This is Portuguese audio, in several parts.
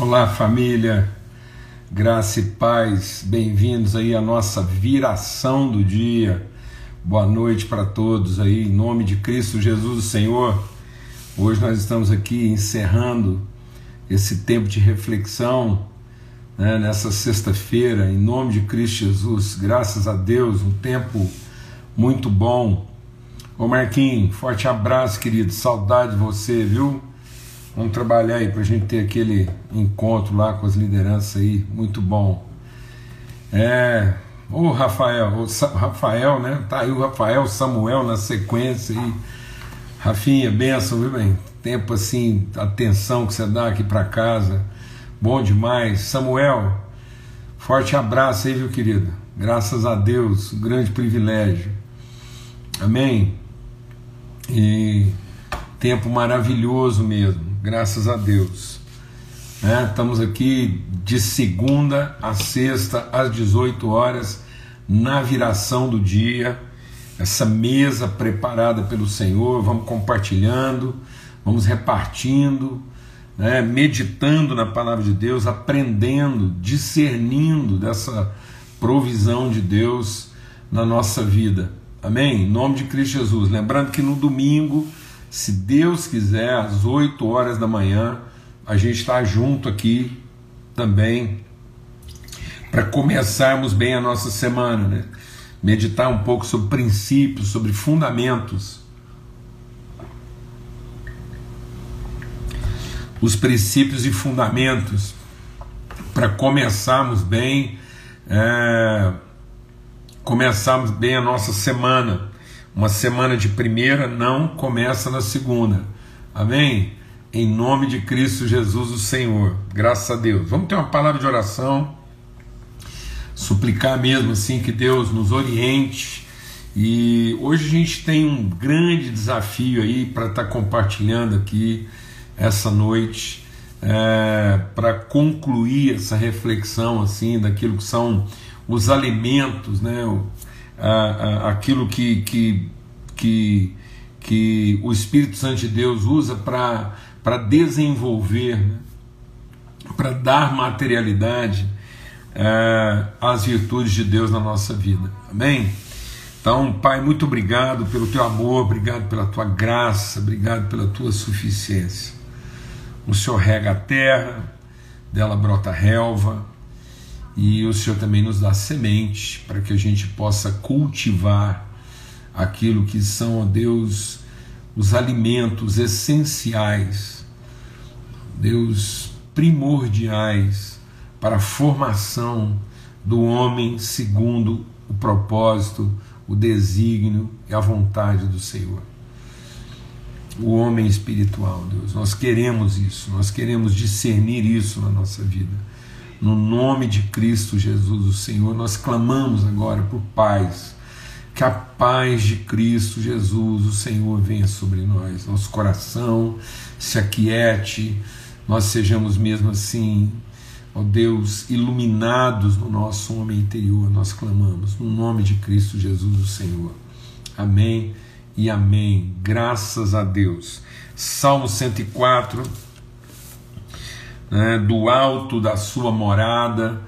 Olá, família, graça e paz, bem-vindos aí à nossa viração do dia. Boa noite para todos aí, em nome de Cristo Jesus, o Senhor. Hoje nós estamos aqui encerrando esse tempo de reflexão né, nessa sexta-feira, em nome de Cristo Jesus. Graças a Deus, um tempo muito bom. Ô Marquinhos, forte abraço, querido, saudade de você, viu? Vamos trabalhar aí para a gente ter aquele encontro lá com as lideranças aí, muito bom. É, o Rafael, o Rafael, né? Tá aí o Rafael, Samuel na sequência aí. Rafinha, benção, viu bem? Tempo assim, atenção que você dá aqui para casa, bom demais. Samuel, forte abraço aí, viu, querido? Graças a Deus, grande privilégio. Amém? E tempo maravilhoso mesmo graças a Deus. É, estamos aqui de segunda a sexta, às 18 horas, na viração do dia, essa mesa preparada pelo Senhor, vamos compartilhando, vamos repartindo, né, meditando na palavra de Deus, aprendendo, discernindo dessa provisão de Deus na nossa vida. Amém? Em nome de Cristo Jesus. Lembrando que no domingo se Deus quiser, às 8 horas da manhã, a gente está junto aqui também para começarmos bem a nossa semana, né? meditar um pouco sobre princípios, sobre fundamentos. Os princípios e fundamentos para começarmos bem, é, começarmos bem a nossa semana. Uma semana de primeira não começa na segunda. Amém? Em nome de Cristo Jesus, o Senhor. Graças a Deus. Vamos ter uma palavra de oração. Suplicar mesmo assim que Deus nos oriente. E hoje a gente tem um grande desafio aí para estar tá compartilhando aqui essa noite. É, para concluir essa reflexão assim daquilo que são os alimentos, né, aquilo que, que, que, que o Espírito Santo de Deus usa para desenvolver, né? para dar materialidade é, às virtudes de Deus na nossa vida. Amém? Então, Pai, muito obrigado pelo teu amor, obrigado pela tua graça, obrigado pela tua suficiência. O Senhor rega a terra, dela brota relva, e o Senhor também nos dá semente para que a gente possa cultivar aquilo que são, ó Deus, os alimentos essenciais, Deus, primordiais para a formação do homem segundo o propósito, o desígnio e a vontade do Senhor. O homem espiritual, Deus, nós queremos isso, nós queremos discernir isso na nossa vida no nome de Cristo Jesus, o Senhor, nós clamamos agora por paz. Que a paz de Cristo Jesus, o Senhor, venha sobre nós. Nosso coração se aquiete, nós sejamos mesmo assim, ó Deus, iluminados no nosso homem interior. Nós clamamos no nome de Cristo Jesus, o Senhor. Amém e amém. Graças a Deus. Salmo 104 né, do alto da sua morada.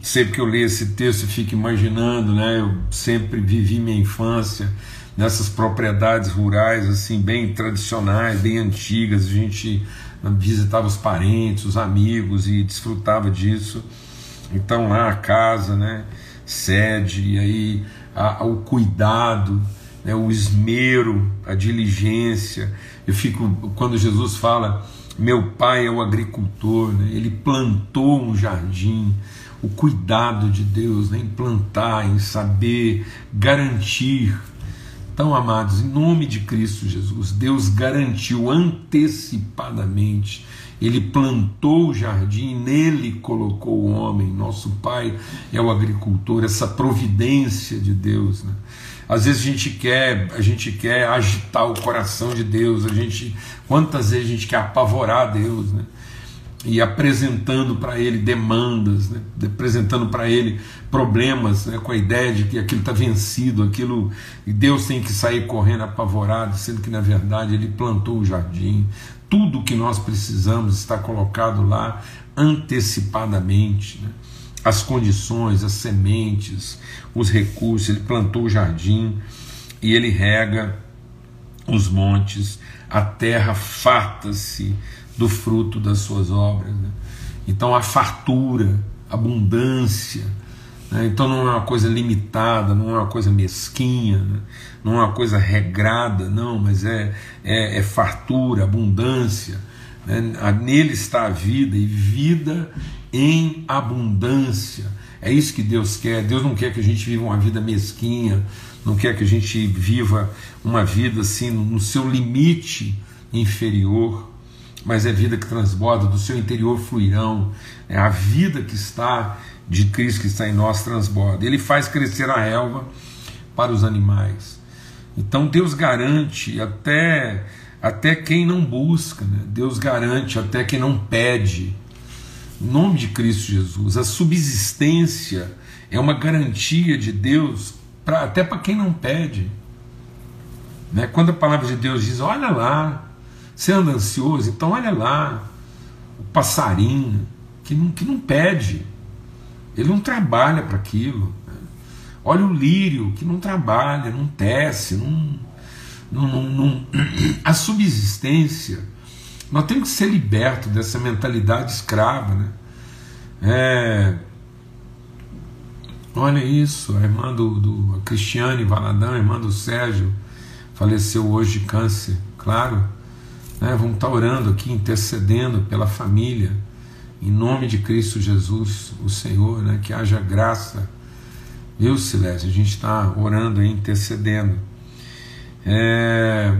Sempre que eu leio esse texto, eu fico imaginando, né, eu sempre vivi minha infância nessas propriedades rurais, assim, bem tradicionais, bem antigas. A gente visitava os parentes, os amigos e desfrutava disso. Então, lá a casa, né, sede, e aí a, a, o cuidado, né, o esmero, a diligência. Eu fico, quando Jesus fala meu pai é o agricultor, né? ele plantou um jardim. O cuidado de Deus né? em plantar, em saber garantir. Então, amados, em nome de Cristo Jesus, Deus garantiu antecipadamente. Ele plantou o jardim, nele colocou o homem. Nosso pai é o agricultor, essa providência de Deus. Né? Às vezes a gente quer, a gente quer agitar o coração de Deus, a gente quantas vezes a gente quer apavorar Deus, né? E apresentando para ele demandas, né? apresentando para ele problemas, né? com a ideia de que aquilo está vencido, aquilo e Deus tem que sair correndo apavorado, sendo que na verdade ele plantou o jardim, tudo que nós precisamos está colocado lá antecipadamente. Né? As condições, as sementes, os recursos. Ele plantou o jardim e ele rega os montes, a terra farta-se do fruto das suas obras. Né? Então a fartura, abundância. Né? Então não é uma coisa limitada, não é uma coisa mesquinha, né? não é uma coisa regrada, não, mas é, é, é fartura, abundância. Né? Nele está a vida e vida em abundância. É isso que Deus quer. Deus não quer que a gente viva uma vida mesquinha, não quer que a gente viva uma vida assim no seu limite inferior, mas é vida que transborda, do seu interior fluirão, é a vida que está de Cristo que está em nós transborda. Ele faz crescer a relva para os animais. Então Deus garante até até quem não busca, né? Deus garante até quem não pede. Nome de Cristo Jesus, a subsistência é uma garantia de Deus pra, até para quem não pede. Né? Quando a palavra de Deus diz: Olha lá, você anda ansioso, então olha lá, o passarinho que não, que não pede, ele não trabalha para aquilo. Né? Olha o lírio que não trabalha, não tece, não, não, não, não, a subsistência. Nós temos que ser libertos dessa mentalidade escrava. Né? É, olha isso, a irmã do, do a Cristiane Valadão, a irmã do Sérgio, faleceu hoje de câncer, claro. Né? Vamos estar orando aqui, intercedendo pela família, em nome de Cristo Jesus, o Senhor, né? que haja graça. Viu, Silésio? A gente está orando e intercedendo. É...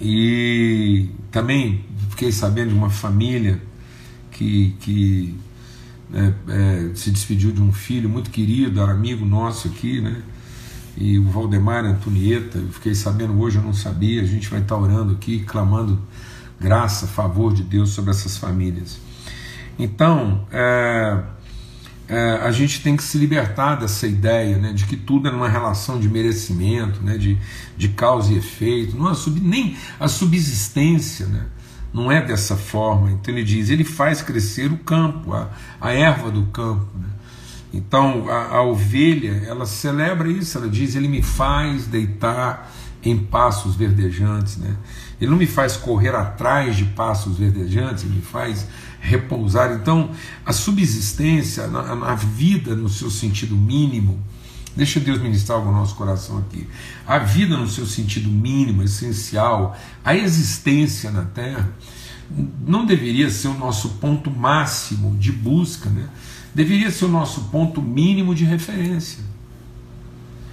E também fiquei sabendo de uma família que, que né, é, se despediu de um filho muito querido, era amigo nosso aqui, né? e o Valdemar Antonieta, eu fiquei sabendo hoje, eu não sabia, a gente vai estar orando aqui, clamando graça, favor de Deus sobre essas famílias. Então, é, é, a gente tem que se libertar dessa ideia né, de que tudo é uma relação de merecimento, né, de, de causa e efeito, não é sub, nem a subsistência, né, não é dessa forma. Então ele diz, ele faz crescer o campo, a, a erva do campo. Né, então a, a ovelha, ela celebra isso, ela diz: Ele me faz deitar em passos verdejantes, né? Ele não me faz correr atrás de passos verdejantes, ele me faz repousar. Então, a subsistência, a, vida no seu sentido mínimo, deixa Deus ministrar no nosso coração aqui. A vida no seu sentido mínimo, essencial, a existência na Terra, não deveria ser o nosso ponto máximo de busca, né? deveria ser o nosso ponto mínimo de referência.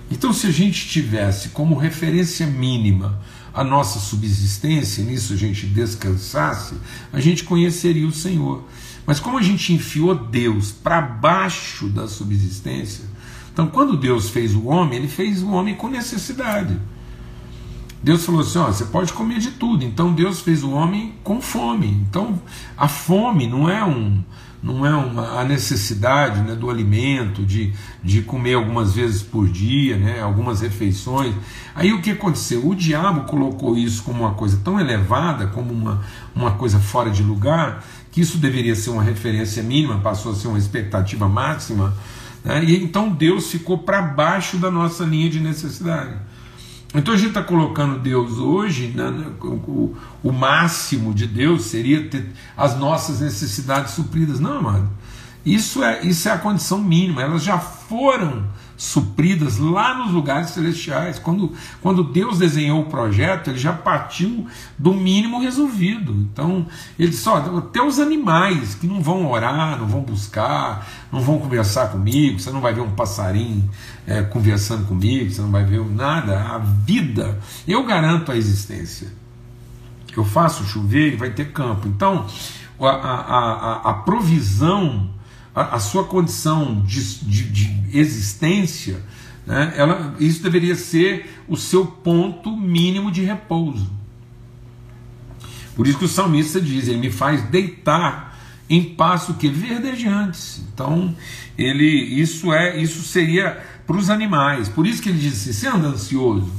Então, se a gente tivesse como referência mínima a nossa subsistência, nisso a gente descansasse, a gente conheceria o Senhor. Mas como a gente enfiou Deus para baixo da subsistência, então quando Deus fez o homem, ele fez o homem com necessidade. Deus falou assim: ó, você pode comer de tudo. Então Deus fez o homem com fome. Então a fome não é um, não é uma, a necessidade né, do alimento, de, de comer algumas vezes por dia, né, algumas refeições. Aí o que aconteceu? O diabo colocou isso como uma coisa tão elevada, como uma, uma coisa fora de lugar, que isso deveria ser uma referência mínima, passou a ser uma expectativa máxima. Né, e então Deus ficou para baixo da nossa linha de necessidade. Então a gente está colocando Deus hoje, né, né, o, o, máximo de Deus seria ter as nossas necessidades supridas. Não, amado. Isso é, isso é a condição mínima, elas já foram supridas lá nos lugares celestiais. Quando, quando Deus desenhou o projeto, ele já partiu do mínimo resolvido. Então, ele disse: ó, até os animais que não vão orar, não vão buscar, não vão conversar comigo, você não vai ver um passarinho é, conversando comigo, você não vai ver nada. A vida, eu garanto a existência. Eu faço chover e vai ter campo. Então, a, a, a, a provisão a, sua condição de, de, de existência, né, ela, isso deveria ser o seu ponto mínimo de repouso. Por isso que o salmista diz: Ele me faz deitar em passo que verdejantes. Então, ele, isso é, isso seria para os animais. Por isso que ele diz assim: você anda ansioso,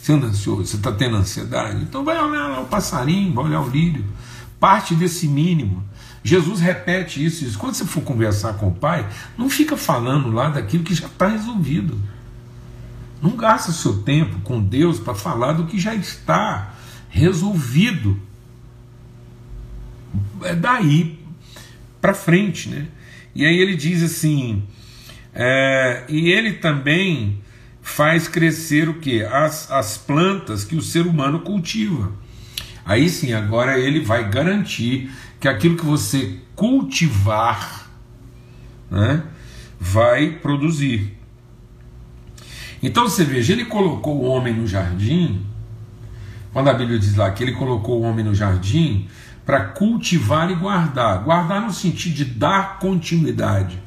Você anda ansioso, você está tendo ansiedade? Então vai olhar o passarinho, vai olhar o lírio. Parte desse mínimo. Jesus repete isso, isso. Quando você for conversar com o Pai, não fica falando lá daquilo que já está resolvido. Não gasta seu tempo com Deus para falar do que já está resolvido. É daí para frente, né? E aí ele diz assim, é, e ele também faz crescer o que? As, as plantas que o ser humano cultiva. Aí sim, agora ele vai garantir que aquilo que você cultivar né, vai produzir. Então você veja, ele colocou o homem no jardim, quando a Bíblia diz lá que ele colocou o homem no jardim para cultivar e guardar. Guardar no sentido de dar continuidade.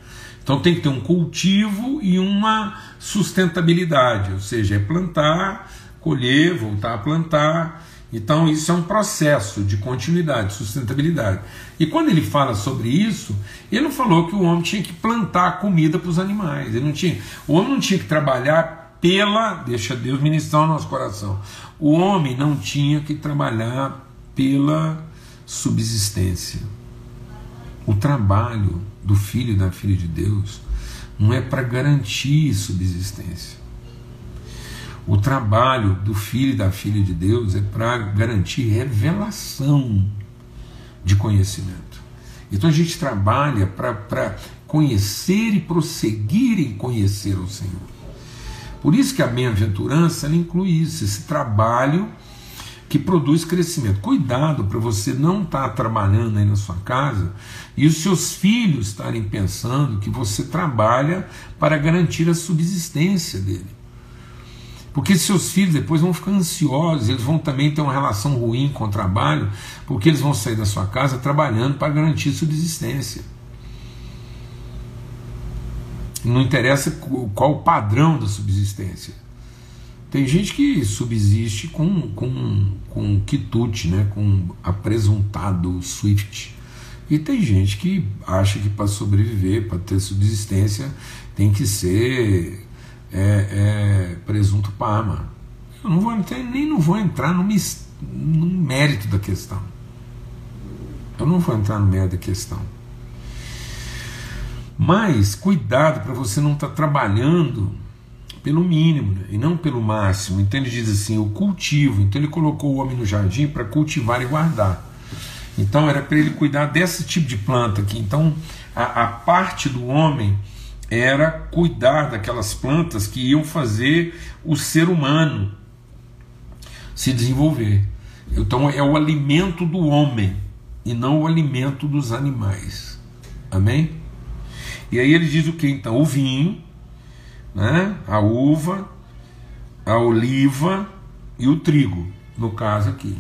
Então tem que ter um cultivo e uma sustentabilidade, ou seja, é plantar, colher, voltar a plantar. Então isso é um processo de continuidade, sustentabilidade. E quando ele fala sobre isso, ele não falou que o homem tinha que plantar comida para os animais. Ele não tinha, o homem não tinha que trabalhar pela, deixa Deus ministrar o nosso coração. O homem não tinha que trabalhar pela subsistência. O trabalho do filho e da filha de Deus não é para garantir subsistência. O trabalho do filho e da filha de Deus é para garantir revelação de conhecimento. Então a gente trabalha para conhecer e prosseguir em conhecer o Senhor. Por isso que a bem-aventurança inclui isso, esse trabalho que produz crescimento. Cuidado para você não estar tá trabalhando aí na sua casa e os seus filhos estarem pensando que você trabalha para garantir a subsistência dele. Porque seus filhos depois vão ficar ansiosos, eles vão também ter uma relação ruim com o trabalho, porque eles vão sair da sua casa trabalhando para garantir subsistência. Não interessa qual o padrão da subsistência. Tem gente que subsiste com, com, com quitute, né? com apresuntado Swift. E tem gente que acha que para sobreviver, para ter subsistência, tem que ser é, é, presunto Parma. Eu não vou entrar, nem não vou entrar no, no mérito da questão. Eu não vou entrar no mérito da questão. Mas cuidado para você não estar tá trabalhando pelo mínimo né? e não pelo máximo. Então ele diz assim: o cultivo. Então ele colocou o homem no jardim para cultivar e guardar. Então era para ele cuidar desse tipo de planta aqui. Então a, a, parte do homem era cuidar daquelas plantas que iam fazer o ser humano se desenvolver. Então é o alimento do homem e não o alimento dos animais. Amém? E aí ele diz o que então? O vinho né? a uva, a oliva e o trigo, no caso aqui.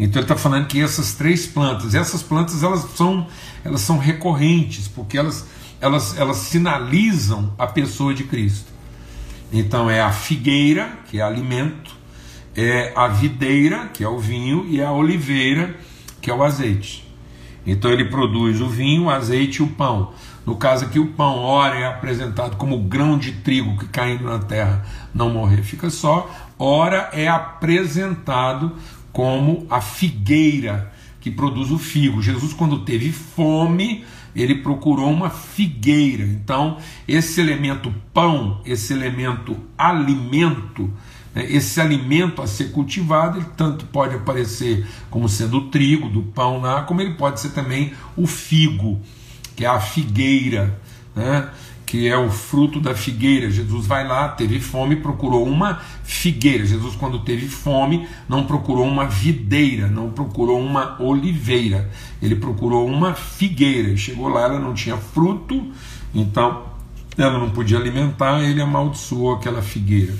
Então ele está falando que essas três plantas, essas plantas elas são, elas são recorrentes, porque elas, elas, elas sinalizam a pessoa de Cristo. Então é a figueira, que é alimento, é a videira, que é o vinho, e a oliveira, que é o azeite. Então ele produz o vinho, o azeite e o pão. No caso aqui, o pão, ora é apresentado como grão de trigo que caindo na terra não morrer, fica só, ora é apresentado como a figueira que produz o figo. Jesus, quando teve fome, ele procurou uma figueira. Então, esse elemento pão, esse elemento alimento, né, esse alimento a ser cultivado, ele tanto pode aparecer como sendo o trigo do pão lá, como ele pode ser também o figo que é a figueira, né? Que é o fruto da figueira. Jesus vai lá, teve fome, procurou uma figueira. Jesus, quando teve fome, não procurou uma videira, não procurou uma oliveira, ele procurou uma figueira. Chegou lá, ela não tinha fruto, então ela não podia alimentar, ele amaldiçoou aquela figueira.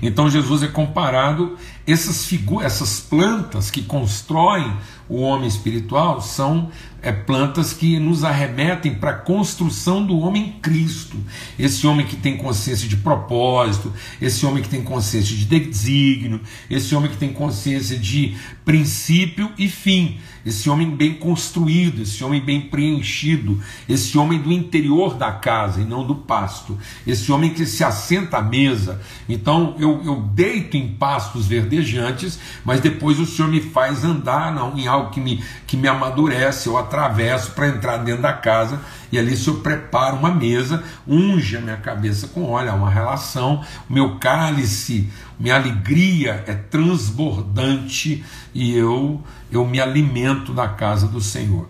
Então Jesus é comparado, essas figuras, essas plantas que constroem o homem espiritual são é, plantas que nos arremetem para a construção do homem Cristo. Esse homem que tem consciência de propósito, esse homem que tem consciência de desígnio, esse homem que tem consciência de princípio e fim, esse homem bem construído, esse homem bem preenchido, esse homem do interior da casa e não do pasto, esse homem que se assenta à mesa. Então eu, eu deito em pastos verdejantes, mas depois o Senhor me faz andar não, em algo que me, que me amadurece, eu atravesso para entrar dentro da casa e ali o Senhor prepara uma mesa, unge a minha cabeça com óleo, há uma relação, o meu cálice, minha alegria é transbordante e eu, eu me alimento da casa do Senhor.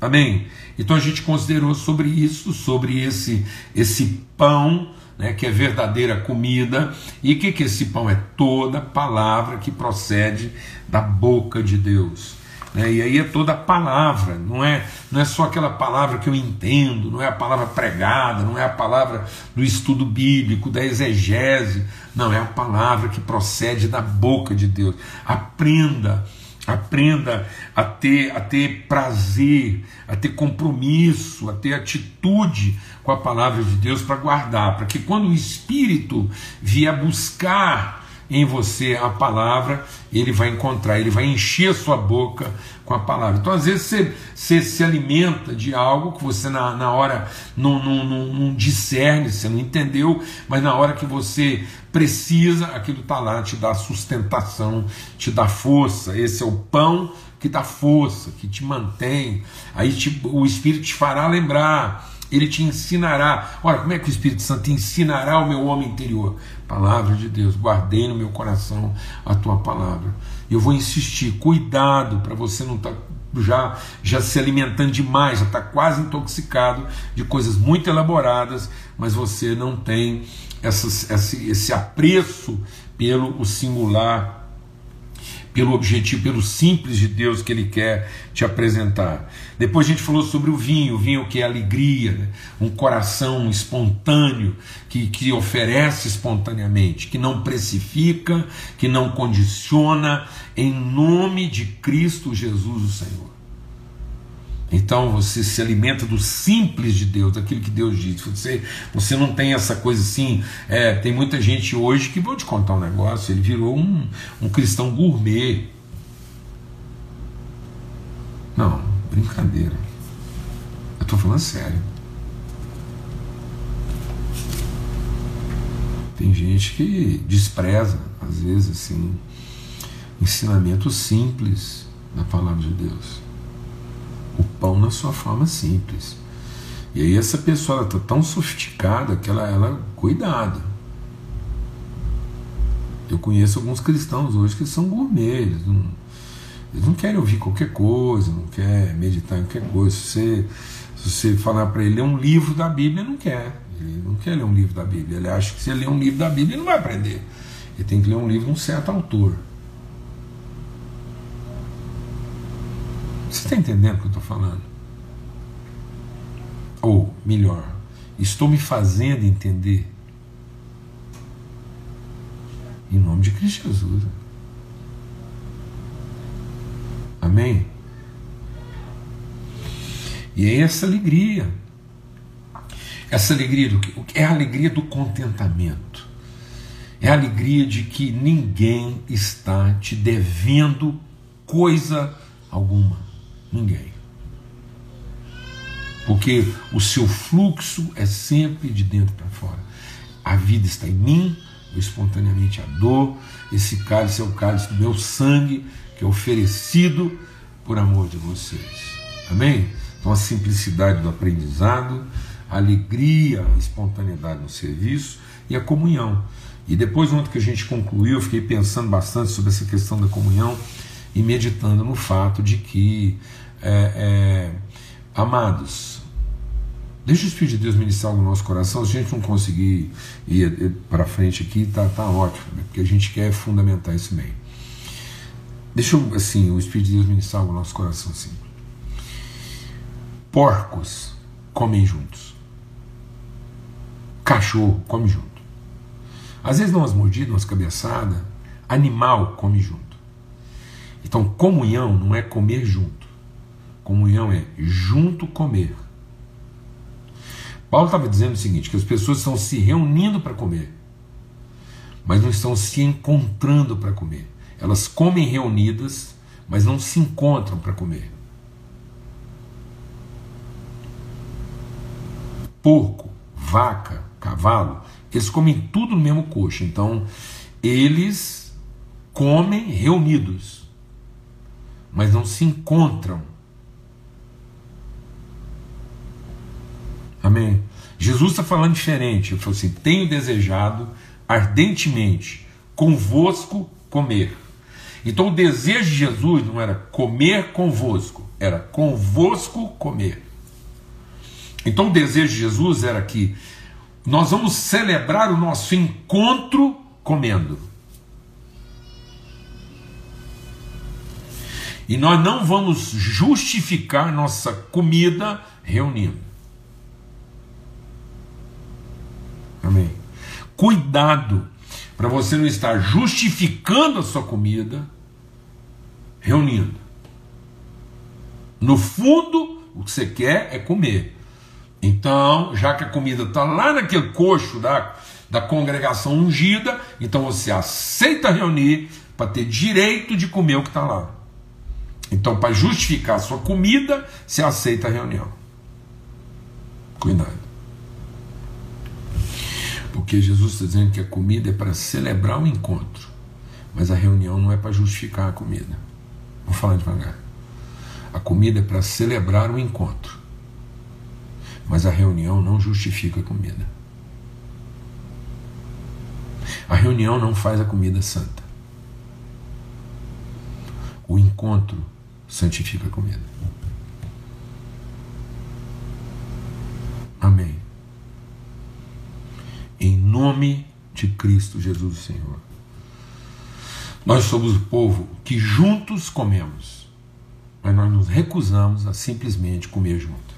Amém? Então a gente considerou sobre isso, sobre esse, esse pão, né, que é verdadeira comida. E o que, que esse pão é? Toda palavra que procede da boca de Deus. Né? E aí é toda a palavra, não é, não é só aquela palavra que eu entendo, não é a palavra pregada, não é a palavra do estudo bíblico, da exegese, não, é a palavra que procede da boca de Deus. Aprenda, aprenda a ter, a ter prazer, a ter compromisso, a ter atitude com a palavra de Deus para guardar, para que quando o Espírito vier buscar em você a palavra, ele vai encontrar, ele vai encher sua boca com a palavra. Então, às vezes, você, você se alimenta de algo que você, na, na hora, não, não, não, não discerne, você não entendeu, mas na hora que você precisa, aquilo está lá, te dá sustentação, te dá força. Esse é o pão que dá força, que te mantém. Aí te, o Espírito te fará lembrar ele te ensinará. Olha, como é que o Espírito Santo te ensinará o meu homem interior? Palavra de Deus, guardei no meu coração a tua palavra. Eu vou insistir, cuidado para você não estar tá já, já se alimentando demais, já está quase intoxicado de coisas muito elaboradas, mas você não tem essas, esse, esse apreço pelo o singular pelo objetivo, pelo simples de Deus que Ele quer te apresentar. Depois a gente falou sobre o vinho, o vinho que é alegria, né? um coração espontâneo, que, que oferece espontaneamente, que não precifica, que não condiciona, em nome de Cristo Jesus, o Senhor. Então você se alimenta do simples de Deus, daquilo que Deus diz. Você, você não tem essa coisa assim. É, tem muita gente hoje que, vou te contar um negócio, ele virou um, um cristão gourmet. Não, brincadeira. Eu estou falando sério. Tem gente que despreza, às vezes, assim, ensinamento simples da palavra de Deus o pão na sua forma simples. E aí essa pessoa está tão sofisticada que ela, ela cuidado. Eu conheço alguns cristãos hoje que são gourmet, eles não, eles não querem ouvir qualquer coisa, não quer meditar em qualquer coisa. Se você, se você falar para ele ler um livro da Bíblia, ele não quer. Ele não quer ler um livro da Bíblia. Ele acha que se ele ler um livro da Bíblia, ele não vai aprender. Ele tem que ler um livro de um certo autor. Está entendendo o que eu estou falando? Ou, melhor, estou me fazendo entender. Em nome de Cristo Jesus. Amém? E é essa alegria. Essa alegria do que? É a alegria do contentamento. É a alegria de que ninguém está te devendo coisa alguma. Ninguém. Porque o seu fluxo é sempre de dentro para fora. A vida está em mim, eu espontaneamente a dor. Esse cálice é o cálice do meu sangue, que é oferecido por amor de vocês. Amém? Então a simplicidade do aprendizado, a alegria, a espontaneidade no serviço e a comunhão. E depois, ontem que a gente concluiu, eu fiquei pensando bastante sobre essa questão da comunhão e meditando no fato de que, é, é, amados, deixa o Espírito de Deus ministrar no nosso coração. Se a gente não conseguir ir para frente aqui, tá, tá ótimo, né? porque a gente quer fundamentar isso bem. Deixa eu, assim, o Espírito de Deus ministrar no nosso coração assim. Porcos comem juntos. Cachorro come junto. Às vezes dão umas mordidas, umas cabeçadas. Animal come junto. Então, comunhão não é comer junto. Comunhão é junto comer. Paulo estava dizendo o seguinte: que as pessoas estão se reunindo para comer, mas não estão se encontrando para comer. Elas comem reunidas, mas não se encontram para comer. Porco, vaca, cavalo, eles comem tudo no mesmo coxo. Então, eles comem reunidos, mas não se encontram. Amém? Jesus está falando diferente. Ele falou assim: tenho desejado ardentemente convosco comer. Então o desejo de Jesus não era comer convosco, era convosco comer. Então o desejo de Jesus era que nós vamos celebrar o nosso encontro comendo. E nós não vamos justificar nossa comida reunindo. Amém. Cuidado para você não estar justificando a sua comida reunindo. No fundo, o que você quer é comer. Então, já que a comida está lá naquele coxo da, da congregação ungida, então você aceita reunir para ter direito de comer o que está lá. Então, para justificar a sua comida, você aceita a reunião. Cuidado. Porque Jesus está dizendo que a comida é para celebrar o encontro, mas a reunião não é para justificar a comida. Vou falar devagar. A comida é para celebrar o encontro, mas a reunião não justifica a comida. A reunião não faz a comida santa. O encontro santifica a comida. Amém em nome de Cristo Jesus, Senhor. Nós somos o povo que juntos comemos, mas nós nos recusamos a simplesmente comer junto.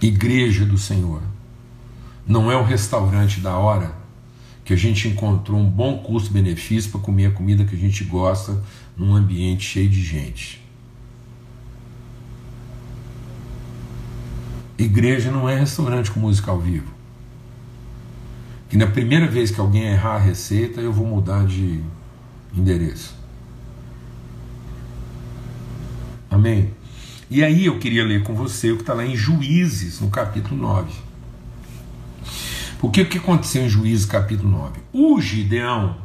Igreja do Senhor não é o restaurante da hora que a gente encontrou um bom custo-benefício para comer a comida que a gente gosta num ambiente cheio de gente. Igreja não é restaurante com música ao vivo. E na primeira vez que alguém errar a receita, eu vou mudar de endereço. Amém? E aí eu queria ler com você o que está lá em Juízes, no capítulo 9. Porque o que aconteceu em Juízes, capítulo 9? O Gideão,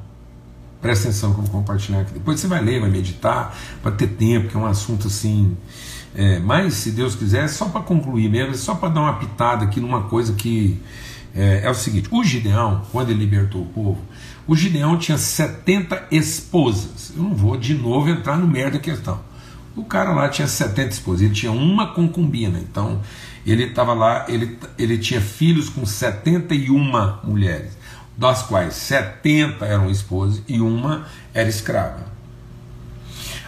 presta atenção que eu vou compartilhar aqui. Depois você vai ler, vai meditar, para ter tempo, que é um assunto assim é, mas, se Deus quiser, só para concluir mesmo, só para dar uma pitada aqui numa coisa que é, é, o seguinte: o Gideão, quando ele libertou o povo, o Gideão tinha 70 esposas. Eu não vou de novo entrar no merda da questão. O cara lá tinha 70 esposas, ele tinha uma concubina, então ele estava lá, ele, ele tinha filhos com 71 mulheres, das quais 70 eram esposas e uma era escrava.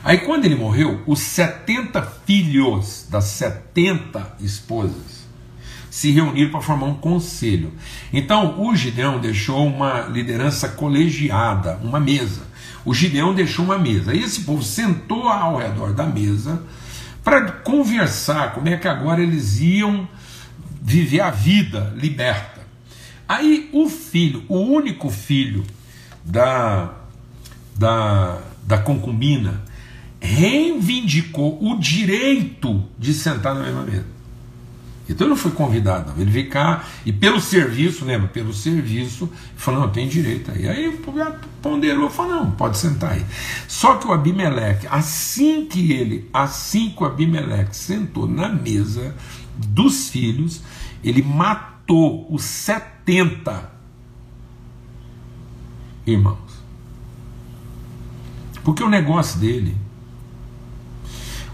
Aí quando ele morreu, os 70 filhos das 70 esposas se reuniram para formar um conselho. Então o Gideão deixou uma liderança colegiada, uma mesa. O Gideão deixou uma mesa. E esse povo sentou ao redor da mesa para conversar como é que agora eles iam viver a vida liberta. Aí o filho, o único filho da, da, da concubina, reivindicou o direito de sentar na mesma mesa. Então ele não foi convidado, não. ele veio cá e pelo serviço, lembra? Pelo serviço, falou: não, tem direito aí. Aí ponderou, falou: não, pode sentar aí. Só que o Abimeleque, assim que ele, assim que o Abimeleque sentou na mesa dos filhos, ele matou os 70 irmãos. Porque o negócio dele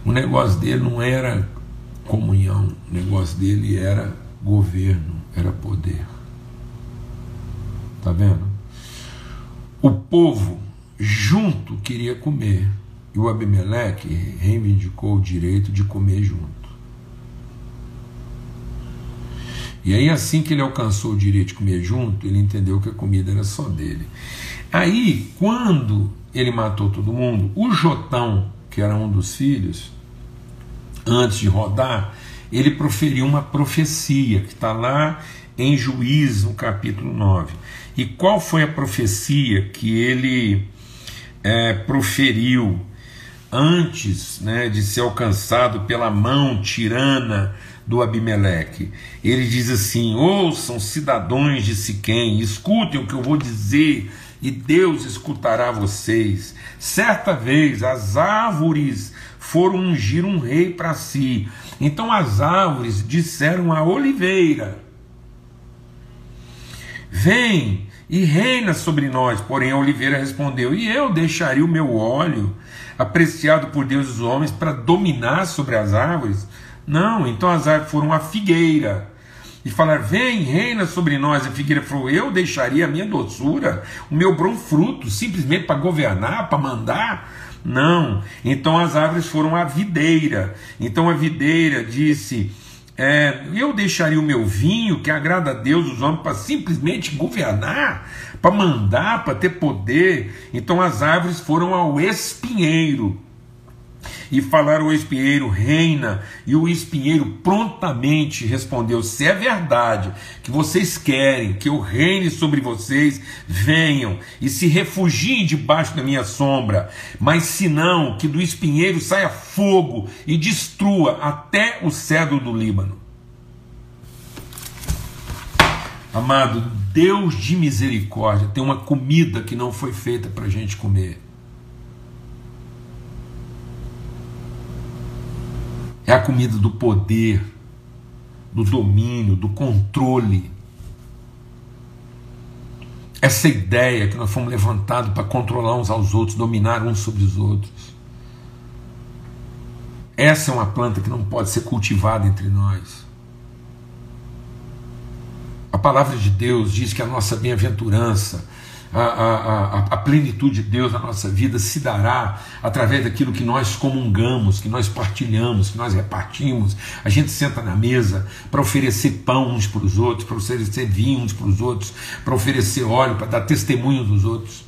o negócio dele não era comunhão, o negócio dele era governo, era poder. Tá vendo? O povo junto queria comer e o Abimeleque reivindicou o direito de comer junto. E aí, assim que ele alcançou o direito de comer junto, ele entendeu que a comida era só dele. Aí, quando ele matou todo mundo, o Jotão, que era um dos filhos, antes de rodar, ele proferiu uma profecia que está lá em Juízes, no capítulo 9. E qual foi a profecia que ele é, proferiu antes né, de ser alcançado pela mão tirana do Abimeleque. Ele diz assim: Ouçam, cidadãos de Siquém, escutem o que eu vou dizer, e Deus escutará vocês. Certa vez as árvores foram ungir um rei para si. Então as árvores disseram à oliveira: Vem e reina sobre nós. Porém a oliveira respondeu: E eu deixaria o meu óleo, apreciado por Deus e os homens, para dominar sobre as árvores? Não, então as árvores foram a figueira e falar: Vem, reina sobre nós. A figueira falou: Eu deixaria a minha doçura, o meu bom fruto, simplesmente para governar, para mandar. Não. Então as árvores foram a videira. Então a videira disse: é, Eu deixaria o meu vinho, que agrada a Deus, os homens, para simplesmente governar, para mandar, para ter poder. Então as árvores foram ao espinheiro e falaram ao espinheiro: Reina. E o espinheiro prontamente respondeu: Se é verdade que vocês querem que eu reine sobre vocês, venham e se refugiem debaixo da minha sombra. Mas se não, que do espinheiro saia fogo e destrua até o cedro do Líbano. Amado, Deus de misericórdia tem uma comida que não foi feita para a gente comer. É a comida do poder, do domínio, do controle. Essa ideia que nós fomos levantados para controlar uns aos outros, dominar uns sobre os outros. Essa é uma planta que não pode ser cultivada entre nós. A palavra de Deus diz que a nossa bem-aventurança, a, a, a, plenitude de Deus na nossa vida se dará através daquilo que nós comungamos, que nós partilhamos, que nós repartimos. A gente senta na mesa para oferecer pão uns para os outros, para oferecer vinho uns para os outros, para oferecer óleo, para dar testemunho dos outros.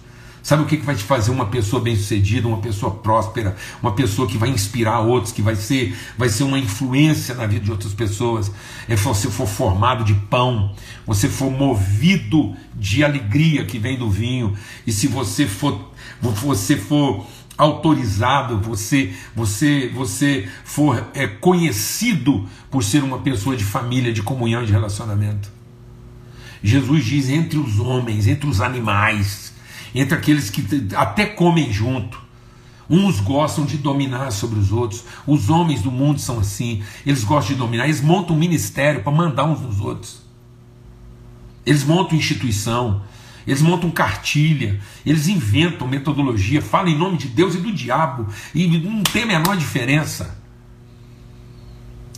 Sabe o que vai te fazer uma pessoa bem-sucedida, uma pessoa próspera, uma pessoa que vai inspirar outros, que vai ser, vai ser uma influência na vida de outras pessoas? É se você for formado de pão, você for movido de alegria que vem do vinho, e se você for, você for autorizado, você, você, você for é, conhecido por ser uma pessoa de família, de comunhão, de relacionamento. Jesus diz entre os homens, entre os animais entre aqueles que até comem junto. Uns gostam de dominar sobre os outros. Os homens do mundo são assim. Eles gostam de dominar. Eles montam um ministério para mandar uns nos outros. Eles montam instituição. Eles montam cartilha. Eles inventam metodologia. Falam em nome de Deus e do diabo. E não tem a menor diferença.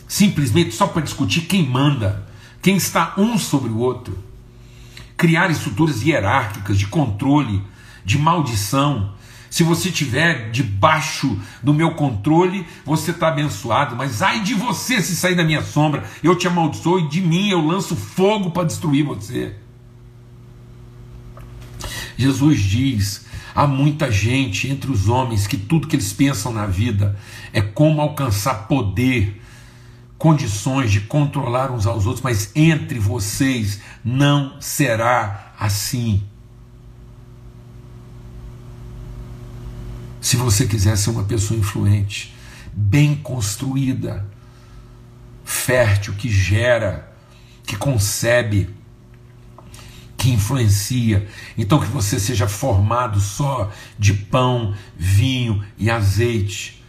Simplesmente só para discutir quem manda. Quem está um sobre o outro criar estruturas hierárquicas de controle, de maldição. Se você estiver debaixo do meu controle, você está abençoado. Mas ai de você se sair da minha sombra, eu te amaldiçoo e de mim eu lanço fogo para destruir você. Jesus diz: há muita gente entre os homens que tudo que eles pensam na vida é como alcançar poder, condições de controlar uns aos outros, mas entre vocês não será assim. Se você quiser ser uma pessoa influente, bem construída, fértil, que gera, que concebe, que influencia. Então que você seja formado só de pão, vinho e azeite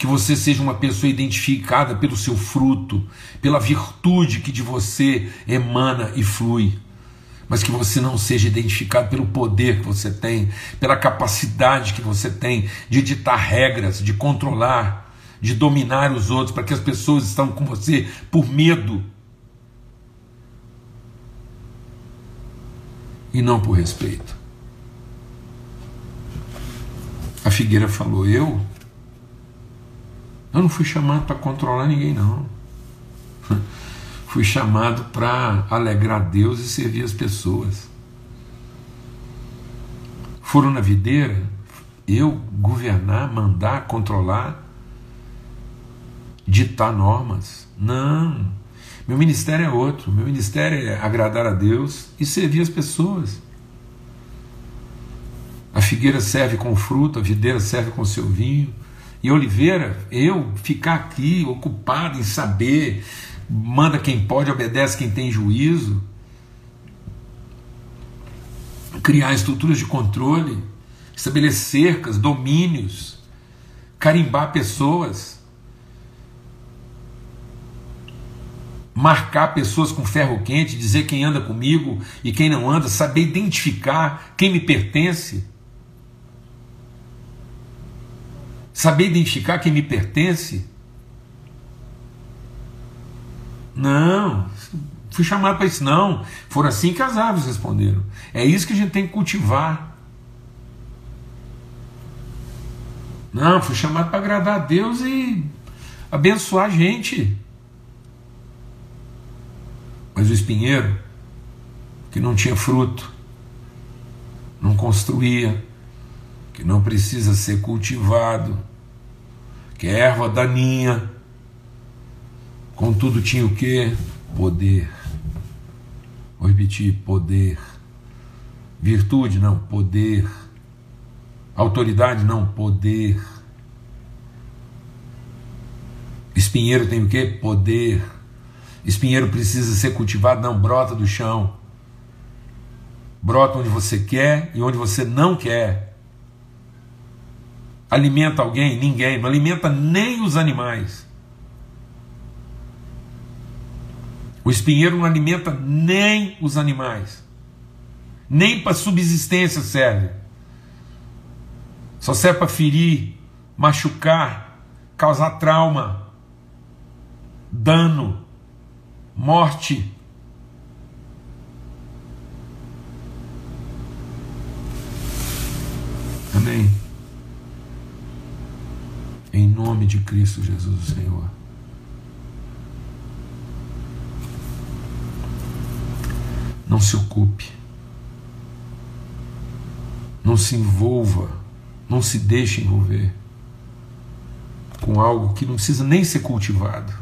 que você seja uma pessoa identificada pelo seu fruto, pela virtude que de você emana e flui, mas que você não seja identificado pelo poder que você tem, pela capacidade que você tem de ditar regras, de controlar, de dominar os outros, para que as pessoas estão com você por medo e não por respeito. A figueira falou: Eu eu não fui chamado para controlar ninguém, não. Fui chamado para alegrar Deus e servir as pessoas. Foram na videira, eu governar, mandar, controlar, ditar normas. Não. Meu ministério é outro. Meu ministério é agradar a Deus e servir as pessoas. A figueira serve com fruto, a videira serve com seu vinho. E Oliveira, eu ficar aqui ocupado em saber, manda quem pode, obedece quem tem juízo, criar estruturas de controle, estabelecer cercas, domínios, carimbar pessoas, marcar pessoas com ferro quente, dizer quem anda comigo e quem não anda, saber identificar quem me pertence. Saber identificar quem me pertence? Não, fui chamado para isso. Não, foram assim que as aves responderam. É isso que a gente tem que cultivar. Não, fui chamado para agradar a Deus e abençoar a gente. Mas o espinheiro, que não tinha fruto, não construía, que não precisa ser cultivado, que é erva daninha. Contudo, tinha o que? Poder. Vou repetir: poder. Virtude, não, poder. Autoridade, não, poder. Espinheiro tem o que? Poder. Espinheiro precisa ser cultivado, não, brota do chão. Brota onde você quer e onde você não quer. Alimenta alguém? Ninguém. Não alimenta nem os animais. O espinheiro não alimenta nem os animais. Nem para subsistência serve. Só serve para ferir, machucar, causar trauma, dano, morte. Amém. Em nome de Cristo Jesus, Senhor. Não se ocupe. Não se envolva. Não se deixe envolver com algo que não precisa nem ser cultivado.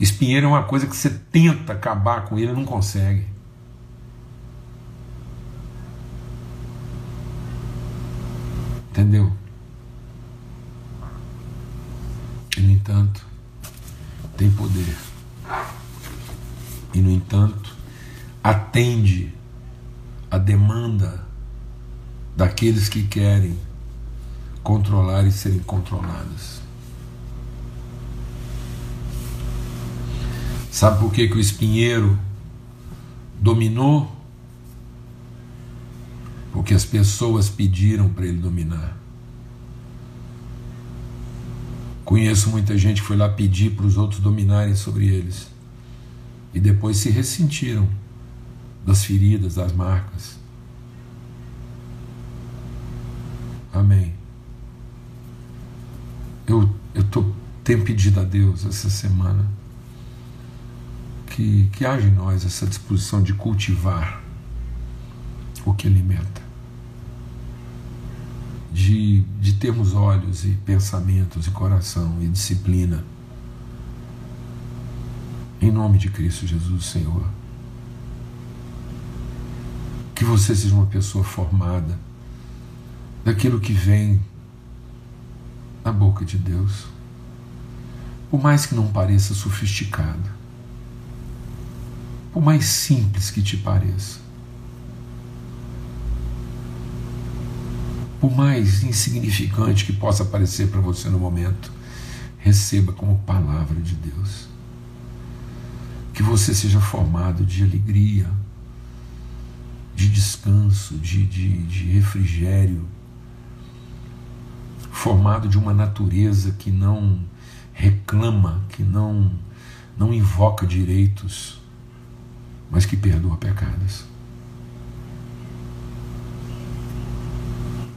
Espinheiro é uma coisa que você tenta acabar com ele e não consegue. Entendeu? E, no entanto, tem poder. E, no entanto, atende a demanda daqueles que querem controlar e serem controlados. Sabe por que, que o espinheiro dominou? Porque as pessoas pediram para ele dominar. Conheço muita gente que foi lá pedir para os outros dominarem sobre eles e depois se ressentiram das feridas, das marcas. Amém. Eu, eu tô, tenho pedido a Deus essa semana que, que haja em nós essa disposição de cultivar o que alimenta de, de termos olhos e pensamentos e coração e disciplina. Em nome de Cristo Jesus, Senhor. Que você seja uma pessoa formada daquilo que vem da boca de Deus. Por mais que não pareça sofisticado, por mais simples que te pareça, por mais insignificante que possa parecer para você no momento, receba como palavra de Deus. Que você seja formado de alegria, de descanso, de, de, de refrigério, formado de uma natureza que não reclama, que não, não invoca direitos, mas que perdoa pecados.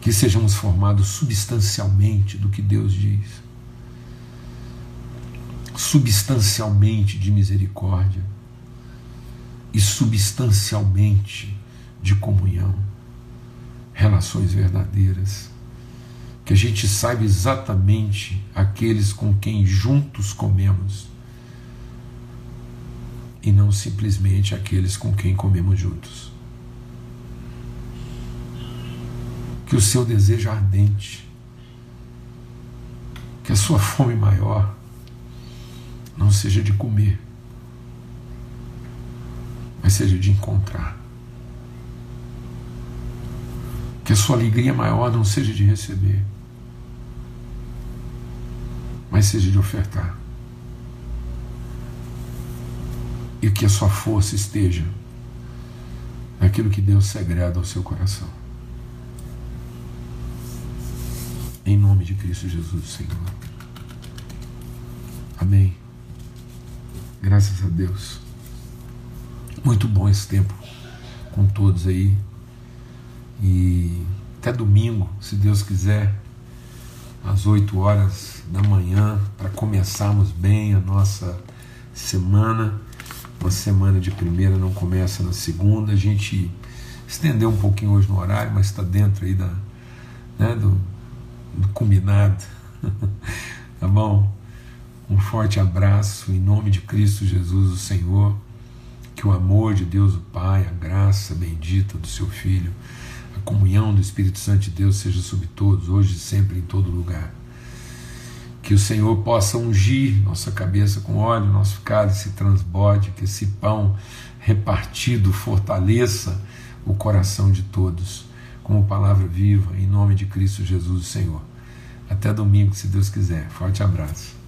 Que sejamos formados substancialmente do que Deus diz, substancialmente de misericórdia e substancialmente de comunhão, relações verdadeiras, que a gente saiba exatamente aqueles com quem juntos comemos e não simplesmente aqueles com quem comemos juntos. Que o seu desejo ardente, que a sua fome maior não seja de comer, mas seja de encontrar. Que a sua alegria maior não seja de receber, mas seja de ofertar. E que a sua força esteja naquilo que Deus segreda ao seu coração. Em nome de Cristo Jesus, Senhor. Amém. Graças a Deus. Muito bom esse tempo com todos aí. E até domingo, se Deus quiser, às 8 horas da manhã, para começarmos bem a nossa semana. Uma semana de primeira não começa na segunda. A gente estendeu um pouquinho hoje no horário, mas está dentro aí da, né, do, combinado. tá bom? Um forte abraço em nome de Cristo Jesus, o Senhor. Que o amor de Deus, o Pai, a graça bendita do seu Filho, a comunhão do Espírito Santo de Deus seja sobre todos, hoje e sempre, em todo lugar. Que o Senhor possa ungir nossa cabeça com óleo, nosso cálice transborde, que esse pão repartido fortaleça o coração de todos, como palavra viva, em nome de Cristo Jesus, o Senhor. Até domingo, se Deus quiser. Forte abraço.